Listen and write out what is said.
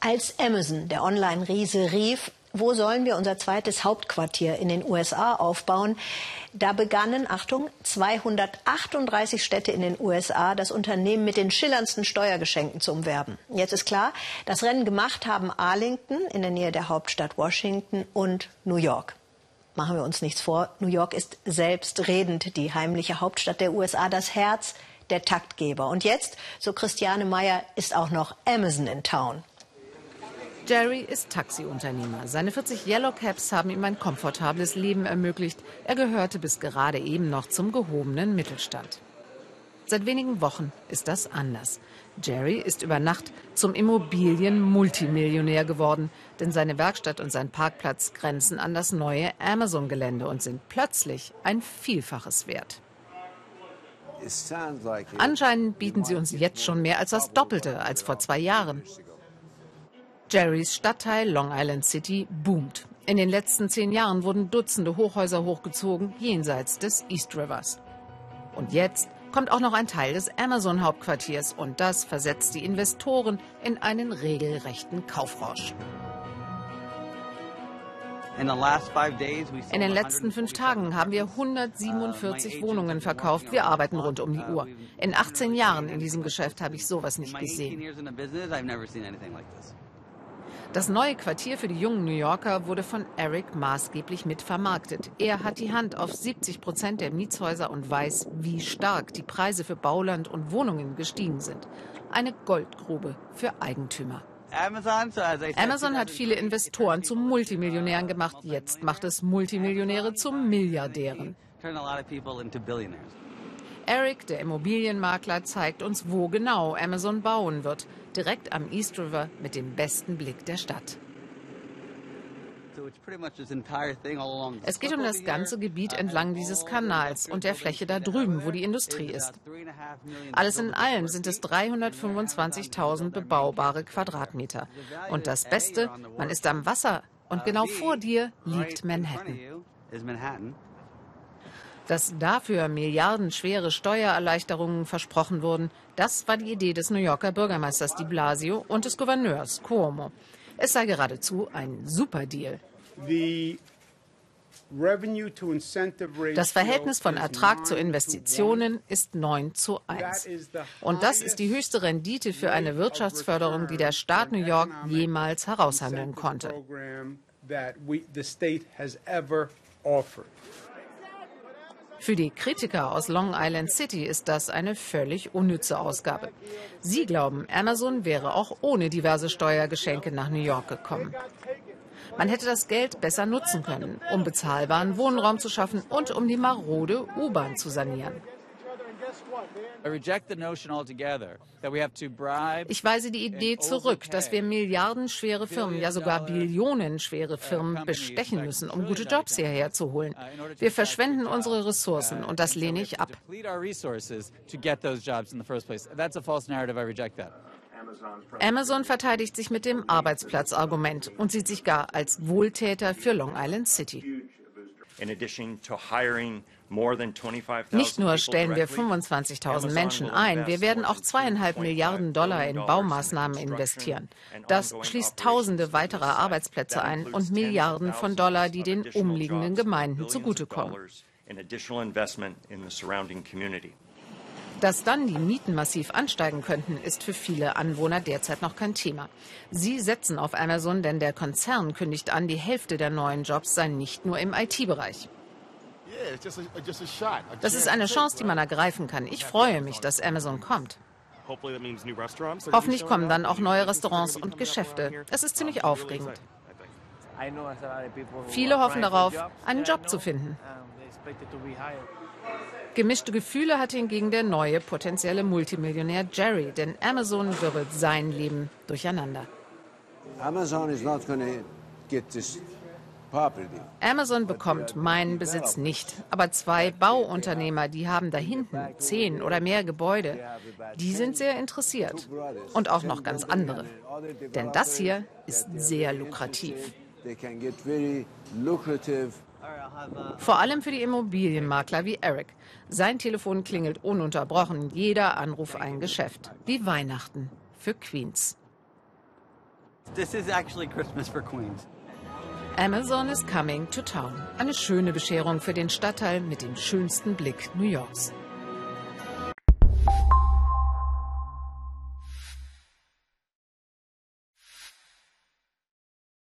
Als Amazon, der Online-Riese, rief, wo sollen wir unser zweites Hauptquartier in den USA aufbauen? Da begannen, Achtung, 238 Städte in den USA das Unternehmen mit den schillerndsten Steuergeschenken zu umwerben. Jetzt ist klar, das Rennen gemacht haben Arlington in der Nähe der Hauptstadt Washington und New York. Machen wir uns nichts vor, New York ist selbstredend die heimliche Hauptstadt der USA, das Herz der Taktgeber. Und jetzt, so Christiane Meyer, ist auch noch Amazon in Town. Jerry ist Taxiunternehmer. Seine 40 Yellow Cabs haben ihm ein komfortables Leben ermöglicht. Er gehörte bis gerade eben noch zum gehobenen Mittelstand. Seit wenigen Wochen ist das anders. Jerry ist über Nacht zum Immobilien-Multimillionär geworden, denn seine Werkstatt und sein Parkplatz grenzen an das neue Amazon-Gelände und sind plötzlich ein Vielfaches wert. Anscheinend bieten sie uns jetzt schon mehr als das Doppelte als vor zwei Jahren. Jerrys Stadtteil Long Island City boomt. In den letzten zehn Jahren wurden Dutzende Hochhäuser hochgezogen, jenseits des East Rivers. Und jetzt kommt auch noch ein Teil des Amazon-Hauptquartiers und das versetzt die Investoren in einen regelrechten Kaufrausch. In den letzten fünf Tagen haben wir 147 Wohnungen verkauft. Wir arbeiten rund um die Uhr. In 18 Jahren in diesem Geschäft habe ich sowas nicht gesehen. Das neue Quartier für die jungen New Yorker wurde von Eric maßgeblich mitvermarktet. Er hat die Hand auf 70 Prozent der Mietshäuser und weiß, wie stark die Preise für Bauland und Wohnungen gestiegen sind. Eine Goldgrube für Eigentümer. Amazon hat viele Investoren zu Multimillionären gemacht. Jetzt macht es Multimillionäre zu Milliardären. Eric, der Immobilienmakler, zeigt uns, wo genau Amazon bauen wird. Direkt am East River mit dem besten Blick der Stadt. Es geht um das ganze Gebiet entlang dieses Kanals und der Fläche da drüben, wo die Industrie ist. Alles in allem sind es 325.000 bebaubare Quadratmeter. Und das Beste, man ist am Wasser und genau vor dir liegt Manhattan. Dass dafür milliardenschwere Steuererleichterungen versprochen wurden, das war die Idee des New Yorker Bürgermeisters Di Blasio und des Gouverneurs Cuomo. Es sei geradezu ein Superdeal. Das Verhältnis von Ertrag zu Investitionen ist 9 zu 1. Und das ist die höchste Rendite für eine Wirtschaftsförderung, die der Staat New York jemals heraushandeln konnte. Für die Kritiker aus Long Island City ist das eine völlig unnütze Ausgabe. Sie glauben, Amazon wäre auch ohne diverse Steuergeschenke nach New York gekommen. Man hätte das Geld besser nutzen können, um bezahlbaren Wohnraum zu schaffen und um die marode U-Bahn zu sanieren. Ich weise die Idee zurück, dass wir milliardenschwere Firmen, ja sogar billionenschwere Firmen bestechen müssen, um gute Jobs hierher zu holen. Wir verschwenden unsere Ressourcen und das lehne ich ab. Amazon verteidigt sich mit dem Arbeitsplatzargument und sieht sich gar als Wohltäter für Long Island City. Nicht nur stellen wir 25.000 Menschen ein, wir werden auch zweieinhalb Milliarden Dollar in Baumaßnahmen investieren. Das schließt Tausende weiterer Arbeitsplätze ein und Milliarden von Dollar, die den umliegenden Gemeinden zugutekommen. Dass dann die Mieten massiv ansteigen könnten, ist für viele Anwohner derzeit noch kein Thema. Sie setzen auf Amazon, denn der Konzern kündigt an, die Hälfte der neuen Jobs sei nicht nur im IT-Bereich. Das ist eine Chance, die man ergreifen kann. Ich freue mich, dass Amazon kommt. Hoffentlich kommen dann auch neue Restaurants und Geschäfte. Es ist ziemlich aufregend. Viele hoffen darauf, einen Job zu finden. Gemischte Gefühle hatte hingegen der neue potenzielle Multimillionär Jerry, denn Amazon wirbelt sein Leben durcheinander. Amazon is not going to get this Amazon bekommt meinen Besitz nicht, aber zwei Bauunternehmer, die haben da hinten zehn oder mehr Gebäude, die sind sehr interessiert. Und auch noch ganz andere. Denn das hier ist sehr lukrativ. Vor allem für die Immobilienmakler wie Eric. Sein Telefon klingelt ununterbrochen, jeder Anruf ein Geschäft. Wie Weihnachten für Queens. This is actually Christmas for Queens. Amazon is coming to town. Eine schöne Bescherung für den Stadtteil mit dem schönsten Blick New Yorks.